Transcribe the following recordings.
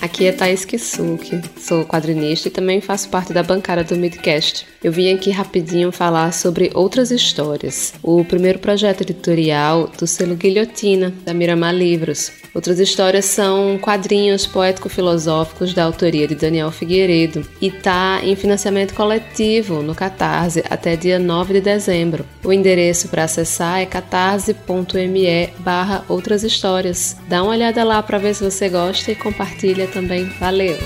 Aqui é Thaís Kisuki, sou quadrinista e também faço parte da bancada do Midcast. Eu vim aqui rapidinho falar sobre outras histórias. O primeiro projeto editorial do selo Guilhotina, da Miramar Livros. Outras histórias são quadrinhos poético-filosóficos da autoria de Daniel Figueiredo e tá em financiamento coletivo no Catarse até dia 9 de dezembro. O endereço para acessar é catarse.me barra outras histórias. Dá uma olhada lá para ver se você gosta e compartilha também. Valeu!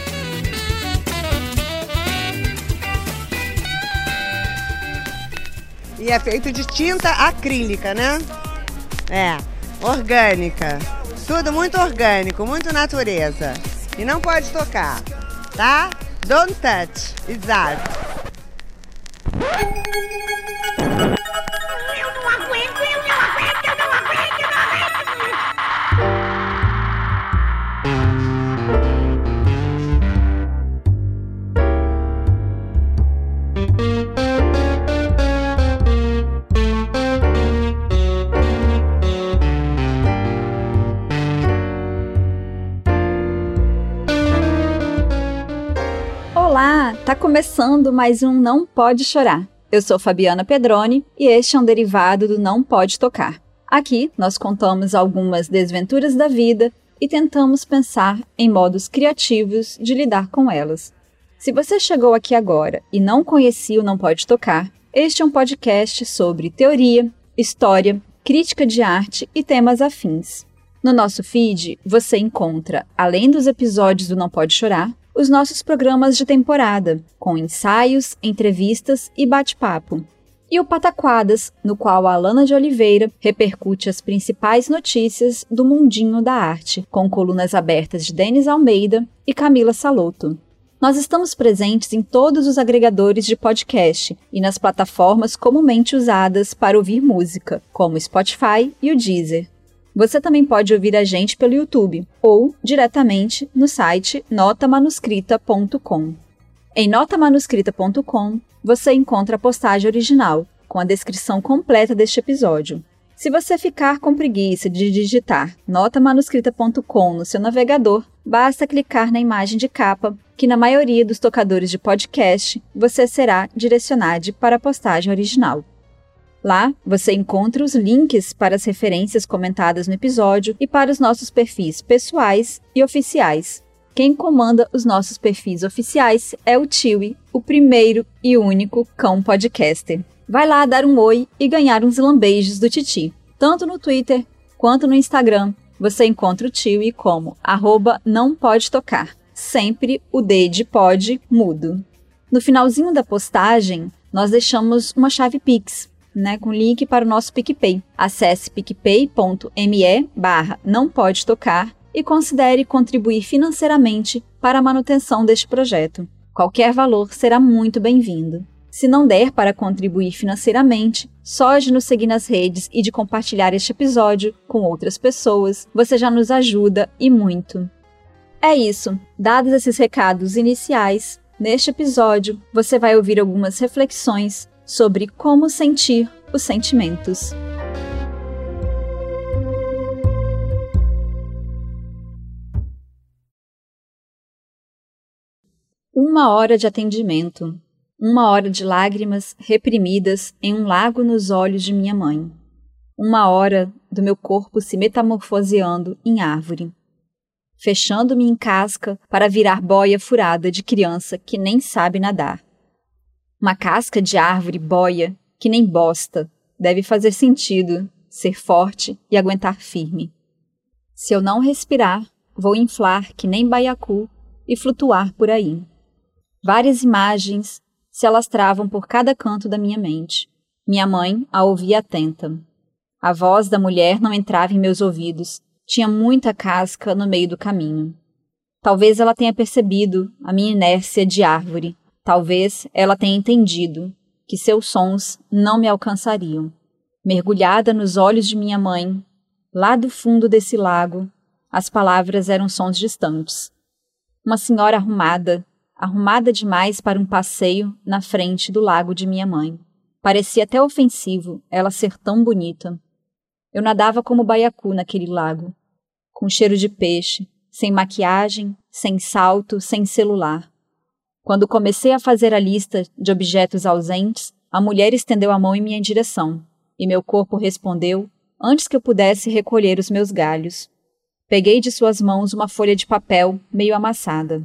E é feito de tinta acrílica, né? É, orgânica. Tudo muito orgânico, muito natureza. E não pode tocar, tá? Don't touch. Exato. Começando mais um Não Pode Chorar. Eu sou Fabiana Pedroni e este é um derivado do Não Pode Tocar. Aqui nós contamos algumas desventuras da vida e tentamos pensar em modos criativos de lidar com elas. Se você chegou aqui agora e não conhecia o Não Pode Tocar, este é um podcast sobre teoria, história, crítica de arte e temas afins. No nosso feed, você encontra, além dos episódios do Não Pode Chorar, os nossos programas de temporada, com ensaios, entrevistas e bate-papo. E o Pataquadas, no qual a Alana de Oliveira repercute as principais notícias do mundinho da arte, com colunas abertas de Denis Almeida e Camila Saloto. Nós estamos presentes em todos os agregadores de podcast e nas plataformas comumente usadas para ouvir música, como Spotify e o Deezer. Você também pode ouvir a gente pelo YouTube ou diretamente no site notamanuscrita.com. Em notamanuscrita.com você encontra a postagem original, com a descrição completa deste episódio. Se você ficar com preguiça de digitar notamanuscrita.com no seu navegador, basta clicar na imagem de capa, que na maioria dos tocadores de podcast você será direcionado para a postagem original. Lá você encontra os links para as referências comentadas no episódio e para os nossos perfis pessoais e oficiais. Quem comanda os nossos perfis oficiais é o Tiwi, o primeiro e único cão podcaster. Vai lá dar um oi e ganhar uns lambejos do Titi. Tanto no Twitter quanto no Instagram, você encontra o Tiwi como arroba não pode tocar. Sempre o D de pode mudo. No finalzinho da postagem, nós deixamos uma chave Pix né, com link para o nosso PicPay. Acesse picpay.me barra não pode tocar e considere contribuir financeiramente para a manutenção deste projeto. Qualquer valor será muito bem-vindo. Se não der para contribuir financeiramente, só de nos seguir nas redes e de compartilhar este episódio com outras pessoas, você já nos ajuda e muito. É isso. Dados esses recados iniciais, neste episódio você vai ouvir algumas reflexões sobre como sentir os sentimentos. Uma hora de atendimento, uma hora de lágrimas reprimidas em um lago nos olhos de minha mãe, uma hora do meu corpo se metamorfoseando em árvore, fechando-me em casca para virar boia furada de criança que nem sabe nadar uma casca de árvore boia, que nem bosta, deve fazer sentido, ser forte e aguentar firme. Se eu não respirar, vou inflar que nem baiacu e flutuar por aí. Várias imagens se alastravam por cada canto da minha mente. Minha mãe a ouvia atenta. A voz da mulher não entrava em meus ouvidos, tinha muita casca no meio do caminho. Talvez ela tenha percebido a minha inércia de árvore Talvez ela tenha entendido que seus sons não me alcançariam. Mergulhada nos olhos de minha mãe, lá do fundo desse lago, as palavras eram sons distantes. Uma senhora arrumada, arrumada demais para um passeio na frente do lago de minha mãe. Parecia até ofensivo ela ser tão bonita. Eu nadava como baiacu naquele lago, com cheiro de peixe, sem maquiagem, sem salto, sem celular. Quando comecei a fazer a lista de objetos ausentes, a mulher estendeu a mão em minha direção, e meu corpo respondeu antes que eu pudesse recolher os meus galhos. Peguei de suas mãos uma folha de papel meio amassada.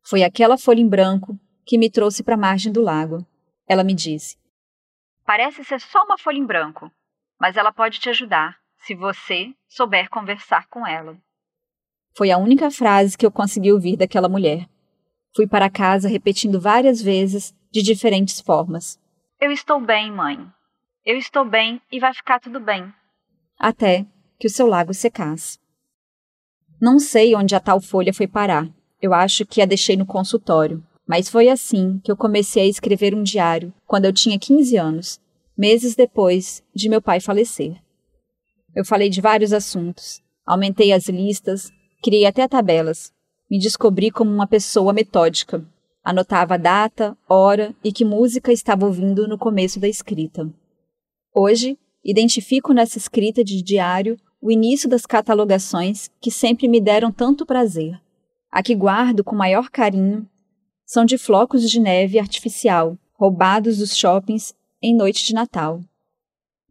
Foi aquela folha em branco que me trouxe para a margem do lago. Ela me disse: Parece ser só uma folha em branco, mas ela pode te ajudar se você souber conversar com ela. Foi a única frase que eu consegui ouvir daquela mulher. Fui para casa repetindo várias vezes, de diferentes formas. Eu estou bem, mãe. Eu estou bem e vai ficar tudo bem. Até que o seu lago secasse. Não sei onde a tal folha foi parar. Eu acho que a deixei no consultório. Mas foi assim que eu comecei a escrever um diário quando eu tinha 15 anos, meses depois de meu pai falecer. Eu falei de vários assuntos, aumentei as listas, criei até tabelas. Me descobri como uma pessoa metódica. Anotava data, hora e que música estava ouvindo no começo da escrita. Hoje, identifico nessa escrita de diário o início das catalogações que sempre me deram tanto prazer. A que guardo com maior carinho são de flocos de neve artificial, roubados dos shoppings em noite de Natal.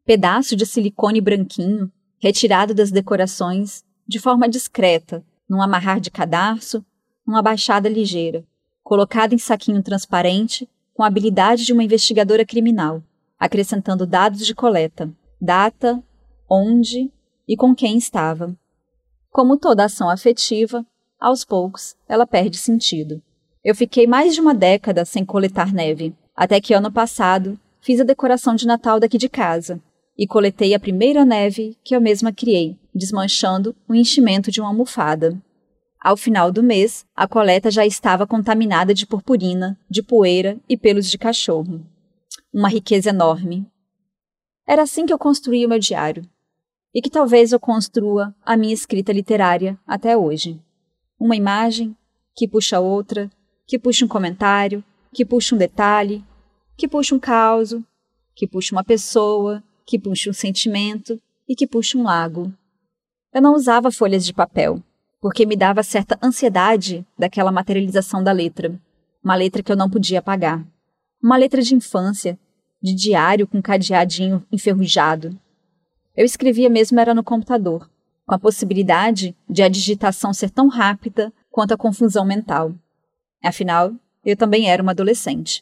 Pedaço de silicone branquinho, retirado das decorações, de forma discreta, num amarrar de cadarço, numa baixada ligeira, colocado em saquinho transparente, com a habilidade de uma investigadora criminal, acrescentando dados de coleta, data, onde e com quem estava. Como toda ação afetiva, aos poucos ela perde sentido. Eu fiquei mais de uma década sem coletar neve, até que ano passado fiz a decoração de Natal daqui de casa e coletei a primeira neve que eu mesma criei, desmanchando o enchimento de uma almofada. Ao final do mês, a coleta já estava contaminada de purpurina, de poeira e pelos de cachorro. Uma riqueza enorme. Era assim que eu construí o meu diário. E que talvez eu construa a minha escrita literária até hoje. Uma imagem que puxa outra, que puxa um comentário, que puxa um detalhe, que puxa um caos, que puxa uma pessoa, que puxa um sentimento e que puxa um lago. Eu não usava folhas de papel, porque me dava certa ansiedade daquela materialização da letra, uma letra que eu não podia apagar. Uma letra de infância, de diário com cadeadinho enferrujado. Eu escrevia mesmo era no computador, com a possibilidade de a digitação ser tão rápida quanto a confusão mental. Afinal, eu também era uma adolescente.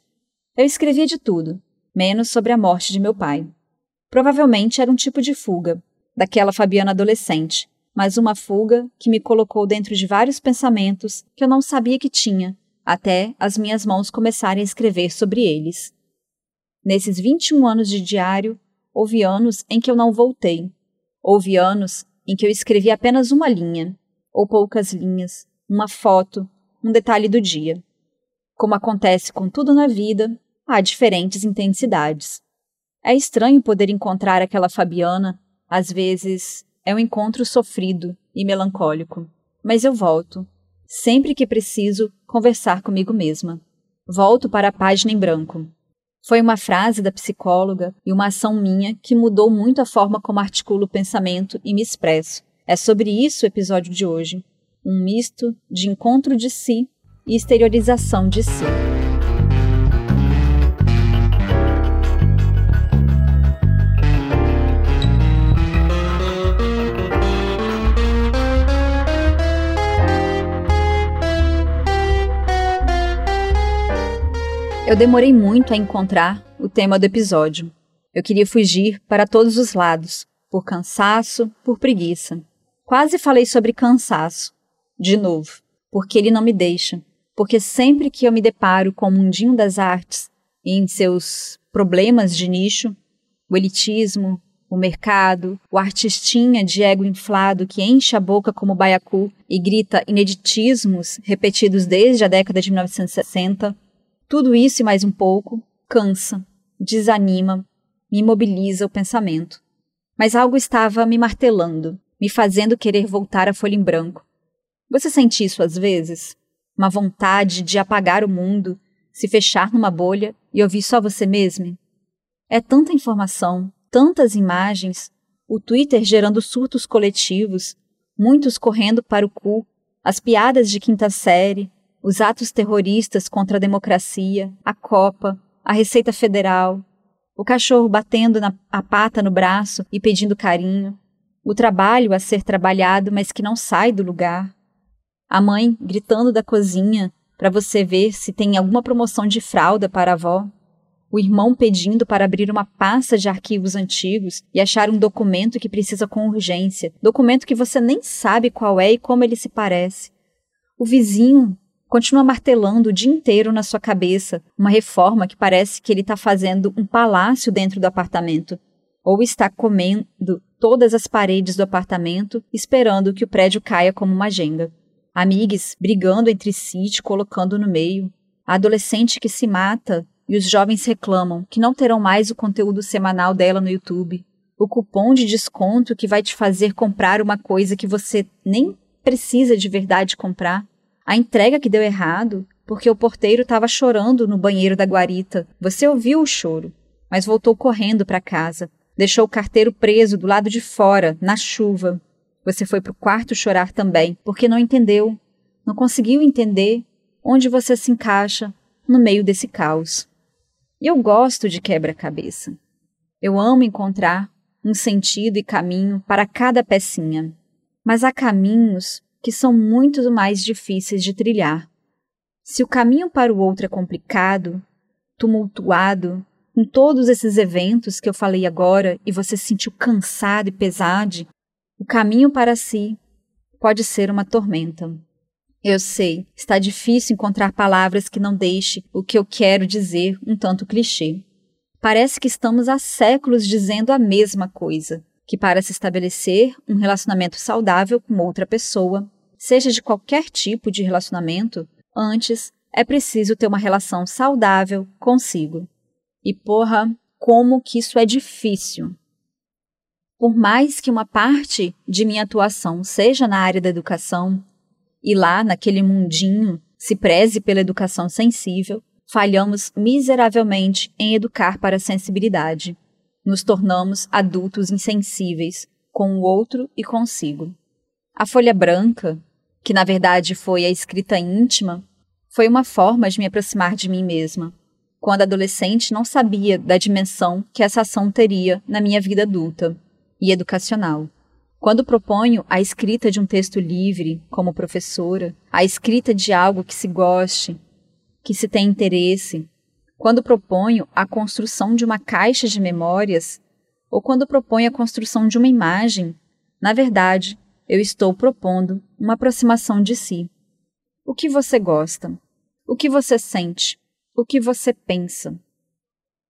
Eu escrevia de tudo, menos sobre a morte de meu pai. Provavelmente era um tipo de fuga, daquela Fabiana adolescente, mas uma fuga que me colocou dentro de vários pensamentos que eu não sabia que tinha, até as minhas mãos começarem a escrever sobre eles. Nesses 21 anos de diário, houve anos em que eu não voltei. Houve anos em que eu escrevi apenas uma linha, ou poucas linhas, uma foto, um detalhe do dia. Como acontece com tudo na vida, há diferentes intensidades. É estranho poder encontrar aquela Fabiana, às vezes é um encontro sofrido e melancólico. Mas eu volto, sempre que preciso, conversar comigo mesma. Volto para a página em branco. Foi uma frase da psicóloga e uma ação minha que mudou muito a forma como articulo o pensamento e me expresso. É sobre isso o episódio de hoje. Um misto de encontro de si e exteriorização de si. Eu demorei muito a encontrar o tema do episódio. Eu queria fugir para todos os lados, por cansaço, por preguiça. Quase falei sobre cansaço, de novo, porque ele não me deixa. Porque sempre que eu me deparo com o mundinho das artes e em seus problemas de nicho, o elitismo, o mercado, o artistinha de ego inflado que enche a boca como baiacu e grita ineditismos repetidos desde a década de 1960, tudo isso e mais um pouco cansa, desanima, me imobiliza o pensamento. Mas algo estava me martelando, me fazendo querer voltar à folha em branco. Você sente isso às vezes? Uma vontade de apagar o mundo, se fechar numa bolha e ouvir só você mesmo? É tanta informação, tantas imagens, o Twitter gerando surtos coletivos, muitos correndo para o cu, As piadas de quinta série, os atos terroristas contra a democracia, a Copa, a Receita Federal, o cachorro batendo na, a pata no braço e pedindo carinho, o trabalho a ser trabalhado, mas que não sai do lugar, a mãe gritando da cozinha para você ver se tem alguma promoção de fralda para a avó, o irmão pedindo para abrir uma pasta de arquivos antigos e achar um documento que precisa com urgência, documento que você nem sabe qual é e como ele se parece. O vizinho continua martelando o dia inteiro na sua cabeça uma reforma que parece que ele está fazendo um palácio dentro do apartamento, ou está comendo todas as paredes do apartamento, esperando que o prédio caia como uma jenga. Amigues brigando entre si, te colocando no meio. A adolescente que se mata e os jovens reclamam que não terão mais o conteúdo semanal dela no YouTube. O cupom de desconto que vai te fazer comprar uma coisa que você nem precisa de verdade comprar. A entrega que deu errado, porque o porteiro estava chorando no banheiro da guarita. Você ouviu o choro, mas voltou correndo para casa. Deixou o carteiro preso do lado de fora, na chuva. Você foi para o quarto chorar também, porque não entendeu, não conseguiu entender onde você se encaixa no meio desse caos. E eu gosto de quebra-cabeça. Eu amo encontrar um sentido e caminho para cada pecinha. Mas há caminhos que são muito mais difíceis de trilhar. Se o caminho para o outro é complicado, tumultuado, com todos esses eventos que eu falei agora e você se sentiu cansado e pesado, o caminho para si pode ser uma tormenta. Eu sei, está difícil encontrar palavras que não deixe o que eu quero dizer um tanto clichê. Parece que estamos há séculos dizendo a mesma coisa, que para se estabelecer um relacionamento saudável com outra pessoa, seja de qualquer tipo de relacionamento, antes é preciso ter uma relação saudável consigo. E porra, como que isso é difícil. Por mais que uma parte de minha atuação seja na área da educação, e lá, naquele mundinho, se preze pela educação sensível, falhamos miseravelmente em educar para a sensibilidade. Nos tornamos adultos insensíveis com o outro e consigo. A folha branca, que na verdade foi a escrita íntima, foi uma forma de me aproximar de mim mesma. Quando adolescente, não sabia da dimensão que essa ação teria na minha vida adulta e educacional. Quando proponho a escrita de um texto livre, como professora, a escrita de algo que se goste, que se tem interesse, quando proponho a construção de uma caixa de memórias, ou quando proponho a construção de uma imagem, na verdade, eu estou propondo uma aproximação de si. O que você gosta? O que você sente? O que você pensa?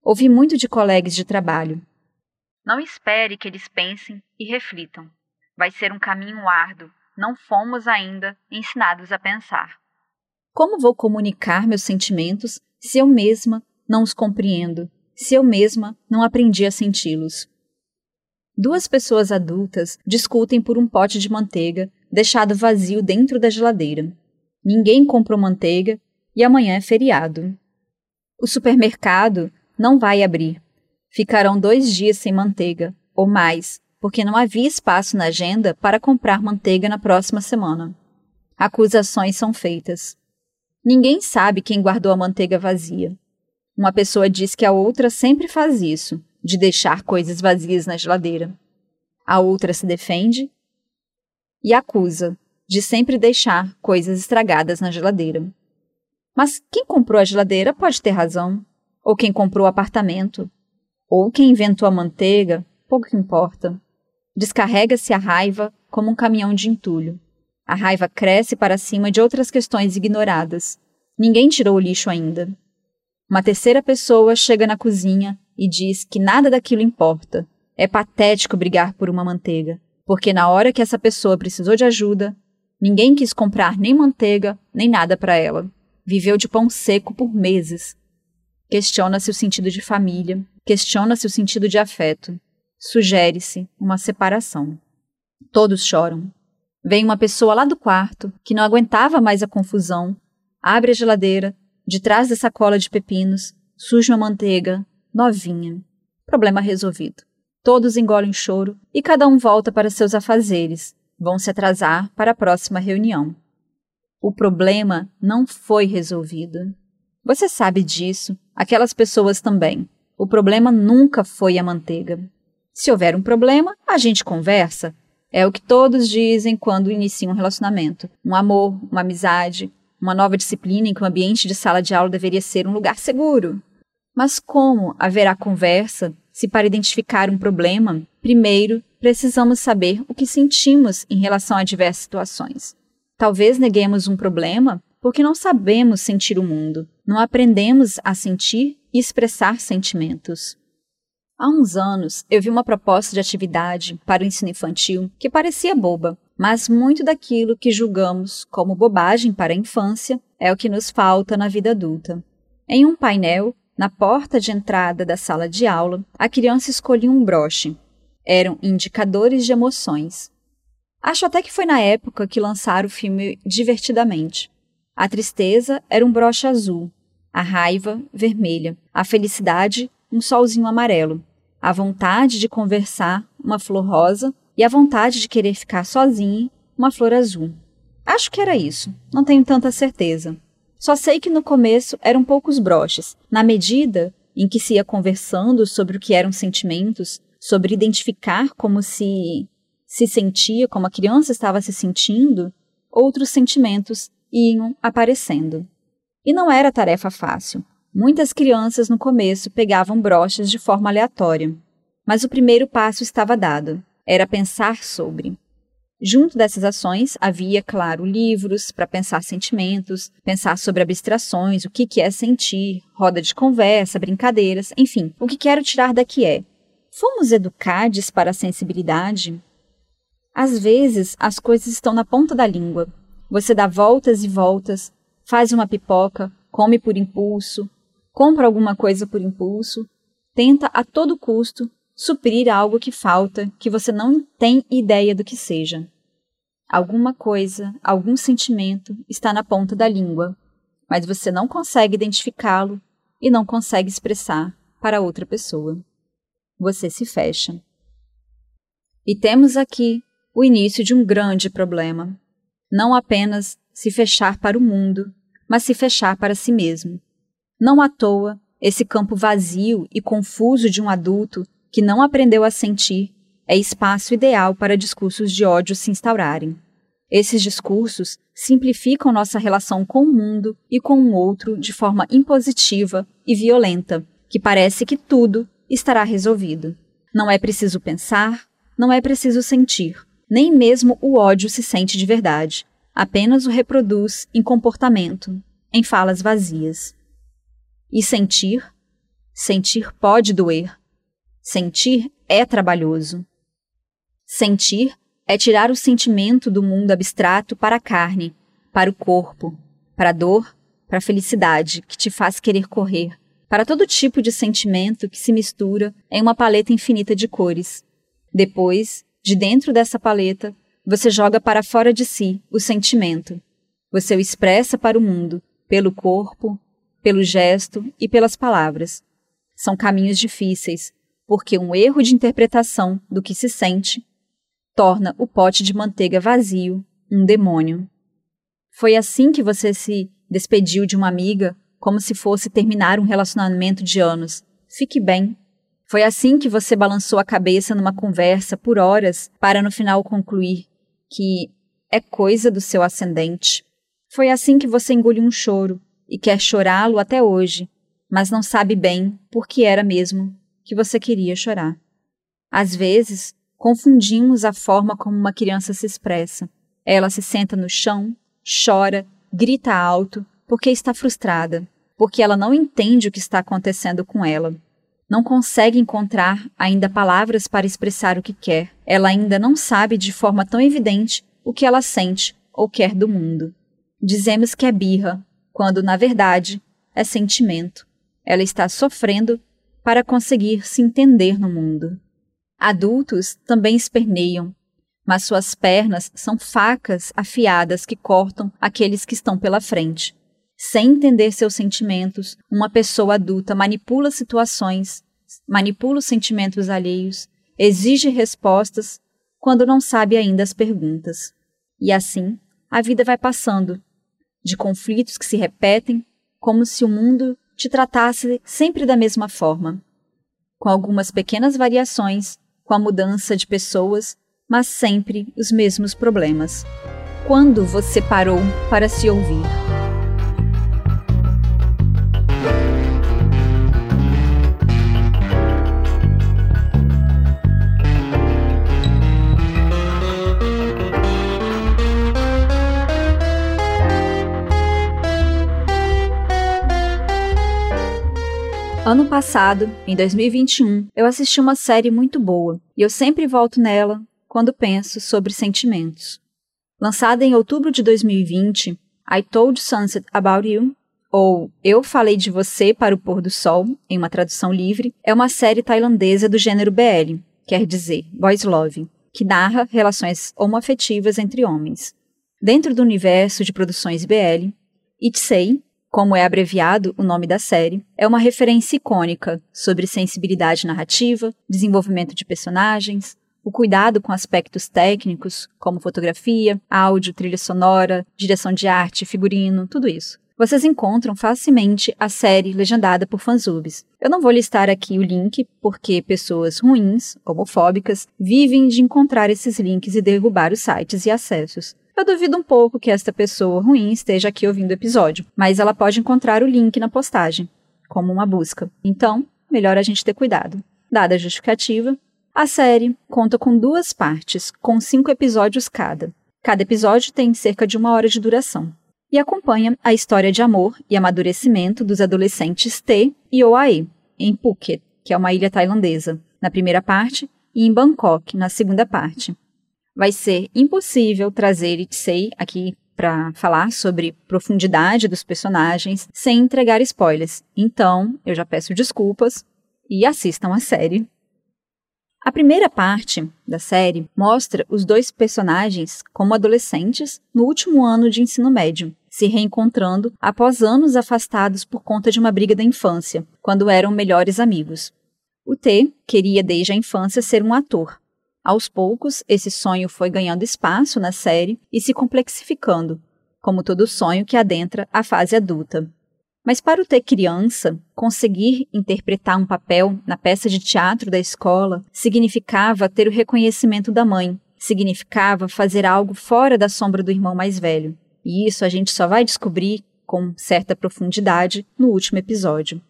Ouvi muito de colegas de trabalho. Não espere que eles pensem e reflitam. Vai ser um caminho árduo. Não fomos ainda ensinados a pensar. Como vou comunicar meus sentimentos se eu mesma não os compreendo, se eu mesma não aprendi a senti-los? Duas pessoas adultas discutem por um pote de manteiga deixado vazio dentro da geladeira. Ninguém comprou manteiga e amanhã é feriado. O supermercado não vai abrir. Ficarão dois dias sem manteiga, ou mais, porque não havia espaço na agenda para comprar manteiga na próxima semana. Acusações são feitas. Ninguém sabe quem guardou a manteiga vazia. Uma pessoa diz que a outra sempre faz isso, de deixar coisas vazias na geladeira. A outra se defende e acusa de sempre deixar coisas estragadas na geladeira. Mas quem comprou a geladeira pode ter razão, ou quem comprou o apartamento, ou quem inventou a manteiga, pouco importa. Descarrega-se a raiva como um caminhão de entulho. A raiva cresce para cima de outras questões ignoradas. Ninguém tirou o lixo ainda. Uma terceira pessoa chega na cozinha e diz que nada daquilo importa. É patético brigar por uma manteiga, porque na hora que essa pessoa precisou de ajuda, ninguém quis comprar nem manteiga nem nada para ela. Viveu de pão seco por meses. Questiona-se o sentido de família, questiona-se o sentido de afeto. Sugere-se uma separação. Todos choram. Vem uma pessoa lá do quarto, que não aguentava mais a confusão, abre a geladeira, de trás da sacola de pepinos, surge uma manteiga, novinha. Problema resolvido. Todos engolem choro e cada um volta para seus afazeres. Vão se atrasar para a próxima reunião. O problema não foi resolvido. Você sabe disso, aquelas pessoas também. O problema nunca foi a manteiga. Se houver um problema, a gente conversa. É o que todos dizem quando iniciam um relacionamento. Um amor, uma amizade, uma nova disciplina em que o ambiente de sala de aula deveria ser um lugar seguro. Mas como haverá conversa se para identificar um problema, primeiro precisamos saber o que sentimos em relação a diversas situações? Talvez neguemos um problema porque não sabemos sentir o mundo, não aprendemos a sentir e expressar sentimentos. Há uns anos, eu vi uma proposta de atividade para o ensino infantil que parecia boba, mas muito daquilo que julgamos como bobagem para a infância é o que nos falta na vida adulta. Em um painel, na porta de entrada da sala de aula, a criança escolhia um broche. Eram indicadores de emoções. Acho até que foi na época que lançaram o filme Divertidamente. A tristeza era um broche azul, a raiva, vermelha, a felicidade, um solzinho amarelo, a vontade de conversar, uma flor rosa, e a vontade de querer ficar sozinha, uma flor azul. Acho que era isso, não tenho tanta certeza. Só sei que no começo eram poucos broches. Na medida em que se ia conversando sobre o que eram sentimentos, sobre identificar como se se sentia, como a criança estava se sentindo, outros sentimentos iam aparecendo. E não era tarefa fácil. Muitas crianças no começo pegavam broches de forma aleatória. Mas o primeiro passo estava dado. Era pensar sobre. Junto dessas ações havia, claro, livros para pensar sentimentos, pensar sobre abstrações, o que, é sentir, roda de conversa, brincadeiras, enfim. O que quero tirar daqui é: fomos educados para a sensibilidade? Às vezes as coisas estão na ponta da língua. Você dá voltas e voltas, faz uma pipoca, come por impulso, compra alguma coisa por impulso, tenta a todo custo suprir algo que falta, que você não tem ideia do que seja. Alguma coisa, algum sentimento está na ponta da língua, mas você não consegue identificá-lo e não consegue expressar para outra pessoa. Você se fecha. E temos aqui o início de um grande problema. Não apenas se fechar para o mundo, mas se fechar para si mesmo. Não à toa, esse campo vazio e confuso de um adulto que não aprendeu a sentir é espaço ideal para discursos de ódio se instaurarem. Esses discursos simplificam nossa relação com o mundo e com o outro de forma impositiva e violenta, que parece que tudo estará resolvido. Não é preciso pensar, não é preciso sentir, nem mesmo o ódio se sente de verdade, apenas o reproduz em comportamento, em falas vazias. E sentir? Sentir pode doer. Sentir é trabalhoso. Sentir é tirar o sentimento do mundo abstrato para a carne, para o corpo, para a dor, para a felicidade que te faz querer correr, para todo tipo de sentimento que se mistura em uma paleta infinita de cores. Depois, de dentro dessa paleta, você joga para fora de si o sentimento. Você o expressa para o mundo, pelo corpo, pelo gesto e pelas palavras. São caminhos difíceis, porque um erro de interpretação do que se sente torna o pote de manteiga vazio um demônio. Foi assim que você se despediu de uma amiga, como se fosse terminar um relacionamento de anos. Fique bem. Foi assim que você balançou a cabeça numa conversa por horas para no final concluir que é coisa do seu ascendente. Foi assim que você engoliu um choro e quer chorá-lo até hoje, mas não sabe bem por que era mesmo que você queria chorar. Às vezes, confundimos a forma como uma criança se expressa. Ela se senta no chão, chora, grita alto, porque está frustrada, porque ela não entende o que está acontecendo com ela. Não consegue encontrar ainda palavras para expressar o que quer. Ela ainda não sabe de forma tão evidente o que ela sente ou quer do mundo. Dizemos que é birra, quando na verdade é sentimento. Ela está sofrendo para conseguir se entender no mundo. Adultos também esperneiam, mas suas pernas são facas afiadas que cortam aqueles que estão pela frente. Sem entender seus sentimentos, uma pessoa adulta manipula situações, manipula os sentimentos alheios, exige respostas quando não sabe ainda as perguntas. E assim, a vida vai passando. de conflitos que se repetem, como se o mundo te tratasse sempre da mesma forma, com algumas pequenas variações, com a mudança de pessoas, mas sempre os mesmos problemas. Quando você parou para se ouvir? Ano passado, em 2021, eu assisti uma série muito boa e eu sempre volto nela quando penso sobre sentimentos. Lançada em outubro de 2020, I Told Sunset About You, ou Eu Falei de Você para o Pôr do Sol, em uma tradução livre, é uma série tailandesa do gênero BL, quer dizer, Boys Love, que narra relações homoafetivas entre homens. Dentro do universo de produções BL, Itsei, como é abreviado o nome da série, é uma referência icônica sobre sensibilidade narrativa, desenvolvimento de personagens, o cuidado com aspectos técnicos, como fotografia, áudio, trilha sonora, direção de arte, figurino, tudo isso. Vocês encontram facilmente a série legendada por fansubs. Eu não vou listar aqui o link, porque pessoas ruins, homofóbicas, vivem de encontrar esses links e derrubar os sites e acessos. Eu duvido um pouco que esta pessoa ruim esteja aqui ouvindo o episódio, mas ela pode encontrar o link na postagem, como uma busca. Então, melhor a gente ter cuidado. Dada a justificativa, a série conta com duas partes, com cinco episódios cada. Cada episódio tem cerca de uma hora de duração e acompanha a história de amor e amadurecimento dos adolescentes T e Oae, em Phuket, que é uma ilha tailandesa, na primeira parte, e em Bangkok, na segunda parte vai ser impossível trazer Itsei aqui para falar sobre profundidade dos personagens sem entregar spoilers. Então, eu já peço desculpas e assistam a série. A primeira parte da série mostra os dois personagens como adolescentes no último ano de ensino médio, se reencontrando após anos afastados por conta de uma briga da infância, quando eram melhores amigos. O T queria desde a infância ser um ator, aos poucos, esse sonho foi ganhando espaço na série e se complexificando, como todo sonho que adentra a fase adulta. Mas para o ter criança, conseguir interpretar um papel na peça de teatro da escola significava ter o reconhecimento da mãe, significava fazer algo fora da sombra do irmão mais velho. E isso a gente só vai descobrir com certa profundidade no último episódio.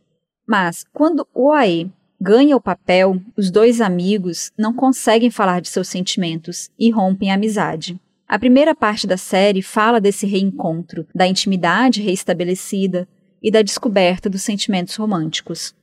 Mas quando o Ae ganha o papel, os dois amigos não conseguem falar de seus sentimentos e rompem a amizade. A primeira parte da série fala desse reencontro, da intimidade reestabelecida e da descoberta dos sentimentos românticos.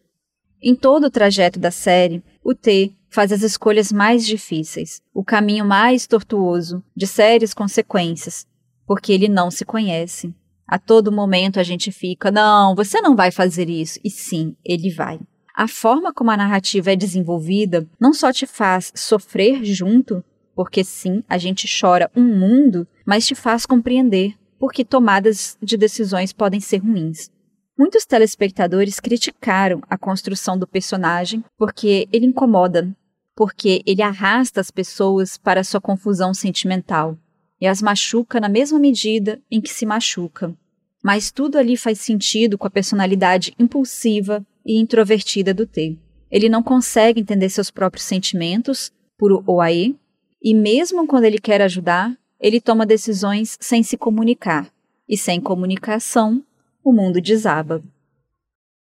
Em todo o trajeto da série, o T faz as escolhas mais difíceis, o caminho mais tortuoso, de sérias consequências, porque ele não se conhece. A todo momento a gente fica, não, você não vai fazer isso. E sim, ele vai. A forma como a narrativa é desenvolvida não só te faz sofrer junto, porque sim, a gente chora um mundo, mas te faz compreender porque tomadas de decisões podem ser ruins. Muitos telespectadores criticaram a construção do personagem porque ele incomoda, porque ele arrasta as pessoas para sua confusão sentimental e as machuca na mesma medida em que se machuca. Mas tudo ali faz sentido com a personalidade impulsiva e introvertida do T. Ele não consegue entender seus próprios sentimentos, por OAE, e mesmo quando ele quer ajudar, ele toma decisões sem se comunicar. E sem comunicação, o mundo desaba.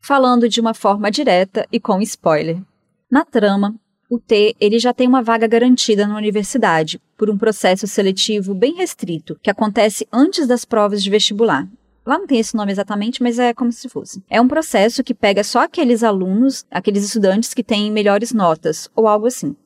Falando de uma forma direta e com spoiler. Na trama, o T ele já tem uma vaga garantida na universidade por um processo seletivo bem restrito que acontece antes das provas de vestibular Lá não tem esse nome exatamente, mas é como se fosse. É um processo que pega só aqueles alunos, aqueles estudantes que têm melhores notas, ou algo assim.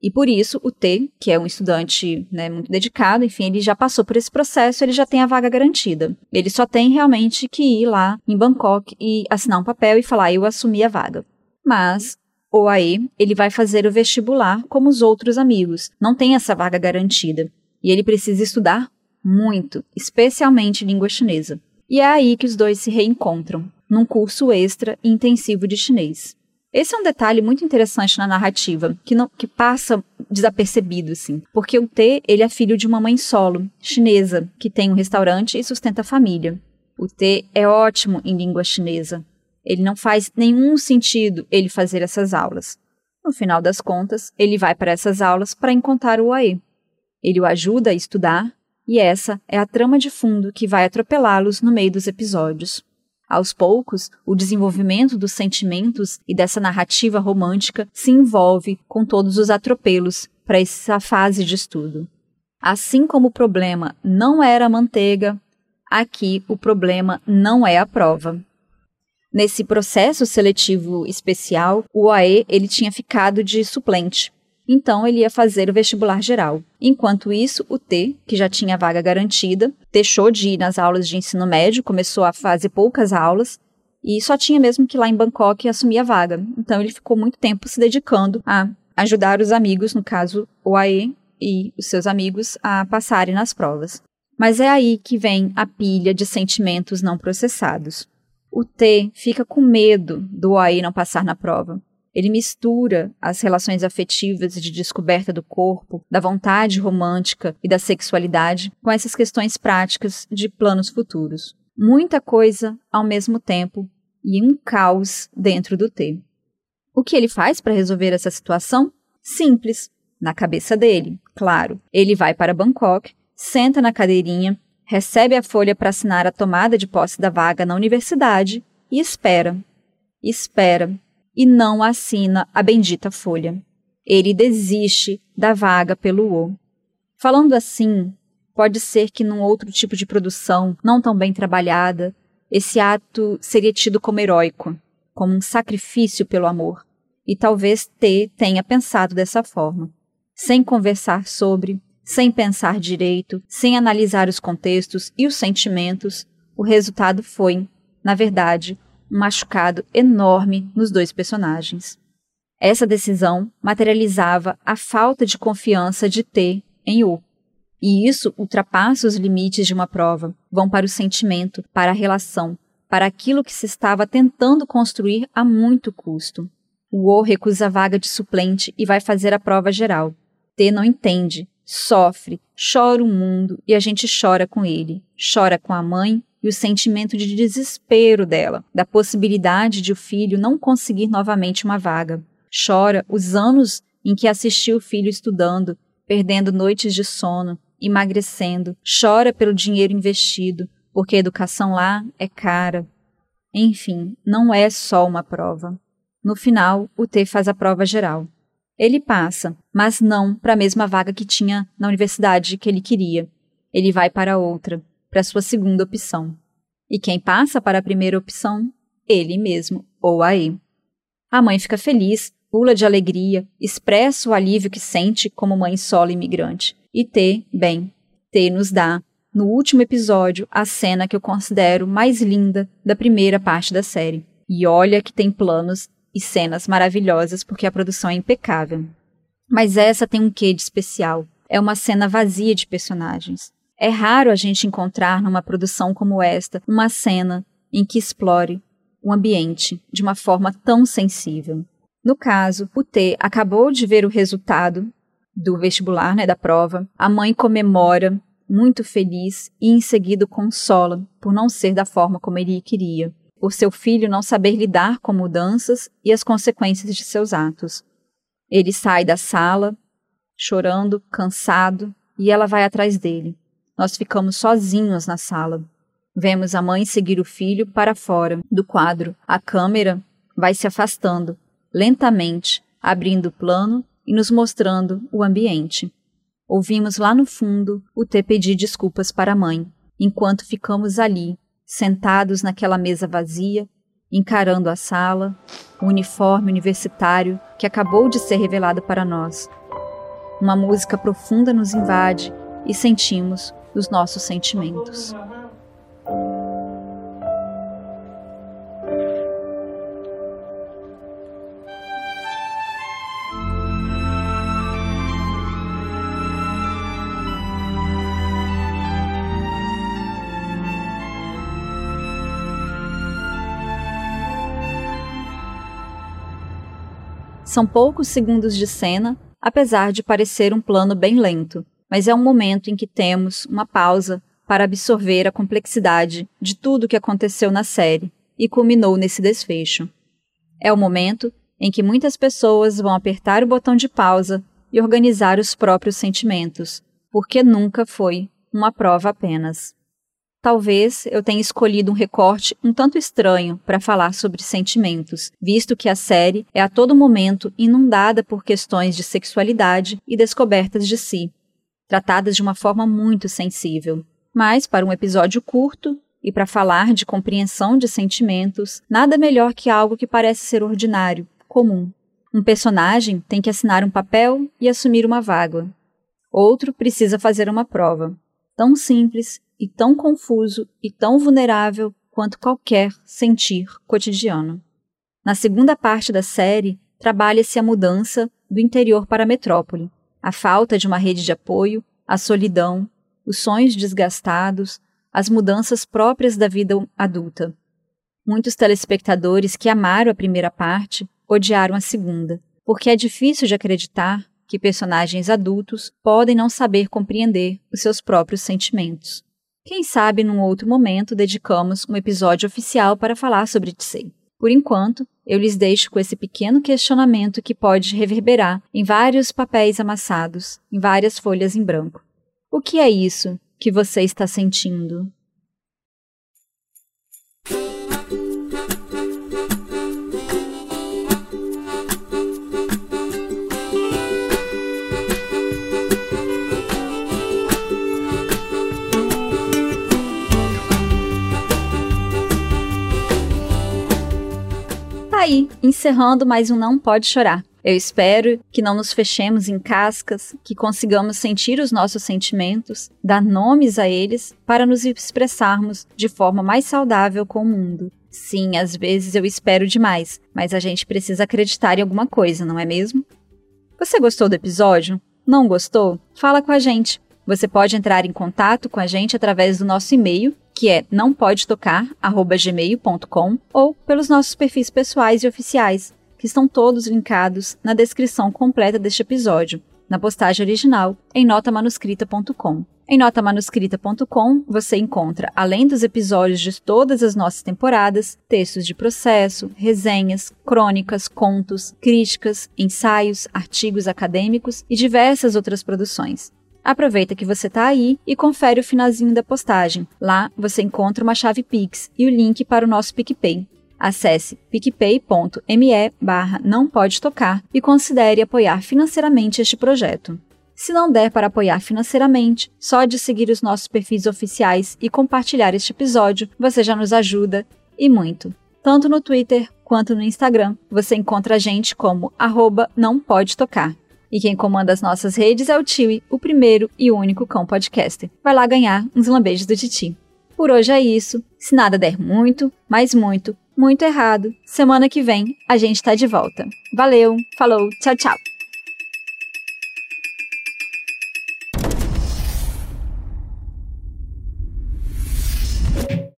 E por isso, o T, que é um estudante né, muito dedicado, enfim, ele já passou por esse processo, ele já tem a vaga garantida. Ele só tem realmente que ir lá em Bangkok e assinar um papel e falar, eu assumi a vaga. Mas o AE, ele vai fazer o vestibular como os outros amigos, não tem essa vaga garantida. E ele precisa estudar muito, especialmente língua chinesa. E é aí que os dois se reencontram, num curso extra e intensivo de chinês. Esse é um detalhe muito interessante na narrativa, que, não, que passa desapercebido, assim. Porque o T, ele é filho de uma mãe solo, chinesa, que tem um restaurante e sustenta a família. O T é ótimo em língua chinesa. Ele não faz nenhum sentido ele fazer essas aulas. No final das contas, ele vai para essas aulas para encontrar o AE. Ele o ajuda a estudar, e essa é a trama de fundo que vai atropelá-los no meio dos episódios. Aos poucos, o desenvolvimento dos sentimentos e dessa narrativa romântica se envolve com todos os atropelos para essa fase de estudo. Assim como o problema não era a manteiga, aqui o problema não é a prova. Nesse processo seletivo especial, o AE ele tinha ficado de suplente. Então ele ia fazer o vestibular geral. Enquanto isso, o T, que já tinha vaga garantida, deixou de ir nas aulas de ensino médio, começou a fazer poucas aulas e só tinha mesmo que ir lá em Bangkok assumir a vaga. Então ele ficou muito tempo se dedicando a ajudar os amigos, no caso o AE e os seus amigos, a passarem nas provas. Mas é aí que vem a pilha de sentimentos não processados. O T fica com medo do OAI não passar na prova. Ele mistura as relações afetivas de descoberta do corpo, da vontade romântica e da sexualidade com essas questões práticas de planos futuros. Muita coisa ao mesmo tempo e um caos dentro do T. O que ele faz para resolver essa situação? Simples, na cabeça dele, claro. Ele vai para Bangkok, senta na cadeirinha recebe a folha para assinar a tomada de posse da vaga na universidade e espera. Espera e não assina a bendita folha. Ele desiste da vaga pelo O. Falando assim, pode ser que num outro tipo de produção, não tão bem trabalhada, esse ato seria tido como heróico, como um sacrifício pelo amor. E talvez T tenha pensado dessa forma. Sem conversar sobre, sem pensar direito, sem analisar os contextos e os sentimentos, o resultado foi, na verdade, machucado enorme nos dois personagens. Essa decisão materializava a falta de confiança de T em U. E isso ultrapassa os limites de uma prova, vão para o sentimento, para a relação, para aquilo que se estava tentando construir a muito custo. O O recusa a vaga de suplente e vai fazer a prova geral. T não entende, sofre, chora o mundo e a gente chora com ele. Chora com a mãe o sentimento de desespero dela, da possibilidade de o filho não conseguir novamente uma vaga. Chora os anos em que assistiu o filho estudando, perdendo noites de sono, emagrecendo. Chora pelo dinheiro investido, porque a educação lá é cara. Enfim, não é só uma prova. No final, o T faz a prova geral. Ele passa, mas não para a mesma vaga que tinha na universidade que ele queria. Ele vai para outra, para sua segunda opção. E quem passa para a primeira opção? Ele mesmo, ou aí. A mãe fica feliz, pula de alegria, expressa o alívio que sente como mãe solo imigrante. E T, bem, T nos dá, no último episódio, a cena que eu considero mais linda da primeira parte da série. E olha que tem planos e cenas maravilhosas porque a produção é impecável. Mas essa tem um quê de especial? É uma cena vazia de personagens. É raro a gente encontrar numa produção como esta uma cena em que explore o ambiente de uma forma tão sensível. No caso, o T acabou de ver o resultado do vestibular, né, da prova. A mãe comemora, muito feliz, e em seguida consola por não ser da forma como ele queria por seu filho não saber lidar com mudanças e as consequências de seus atos. Ele sai da sala, chorando, cansado, e ela vai atrás dele. Nós ficamos sozinhos na sala. Vemos a mãe seguir o filho para fora do quadro. A câmera vai se afastando, lentamente, abrindo o plano e nos mostrando o ambiente. Ouvimos lá no fundo o T pedir desculpas para a mãe, enquanto ficamos ali, sentados naquela mesa vazia, encarando a sala, o uniforme universitário que acabou de ser revelado para nós. Uma música profunda nos invade e sentimos os nossos sentimentos. São poucos segundos de cena, apesar de parecer um plano bem lento, mas é um momento em que temos uma pausa para absorver a complexidade de tudo o que aconteceu na série e culminou nesse desfecho. É o momento em que muitas pessoas vão apertar o botão de pausa e organizar os próprios sentimentos, porque nunca foi uma prova apenas. Talvez eu tenha escolhido um recorte um tanto estranho para falar sobre sentimentos, visto que a série é a todo momento inundada por questões de sexualidade e descobertas de si, tratadas de uma forma muito sensível. Mas, para um episódio curto e para falar de compreensão de sentimentos, nada melhor que algo que parece ser ordinário, comum. Um personagem tem que assinar um papel e assumir uma vaga. Outro precisa fazer uma prova. Tão simples e tão confuso e tão vulnerável quanto qualquer sentir cotidiano. Na segunda parte da série, trabalha-se a mudança do interior para a metrópole, a falta de uma rede de apoio, a solidão, os sonhos desgastados, as mudanças próprias da vida adulta. Muitos telespectadores que amaram a primeira parte odiaram a segunda, porque é difícil de acreditar que personagens adultos podem não saber compreender os seus próprios sentimentos. Quem sabe num outro momento dedicamos um episódio oficial para falar sobre Tsei. Por enquanto, eu lhes deixo com esse pequeno questionamento que pode reverberar em vários papéis amassados, em várias folhas em branco. O que é isso que você está sentindo? Aí, encerrando mais um Não Pode Chorar. Eu espero que não nos fechemos em cascas, que consigamos sentir os nossos sentimentos, dar nomes a eles para nos expressarmos de forma mais saudável com o mundo. Sim, às vezes eu espero demais, mas a gente precisa acreditar em alguma coisa, não é mesmo? Você gostou do episódio? Não gostou? Fala com a gente. Você pode entrar em contato com a gente através do nosso e-mail, que é nãopodetocar@gmail.com ou pelos nossos perfis pessoais e oficiais, que estão todos linkados na descrição completa deste episódio, na postagem original em notamanuscrita.com. Em notamanuscrita.com você encontra, além dos episódios de todas as nossas temporadas, textos de processo, resenhas, crônicas, contos, críticas, ensaios, artigos acadêmicos e diversas outras produções. Aproveita que você está aí e confere o finalzinho da postagem. Lá você encontra uma chave Pix e o link para o nosso PicPay. Acesse picpay.me barra não pode tocar e considere apoiar financeiramente este projeto. Se não der para apoiar financeiramente, só de seguir os nossos perfis oficiais e compartilhar este episódio, você já nos ajuda e muito. Tanto no Twitter quanto no Instagram, você encontra a gente como arroba não pode tocar. E quem comanda as nossas redes é o Tiwi, o primeiro e único cão podcaster. Vai lá ganhar uns lambejos do Titi. Por hoje é isso. Se nada der muito, mas muito, muito errado, semana que vem a gente tá de volta. Valeu, falou, tchau, tchau.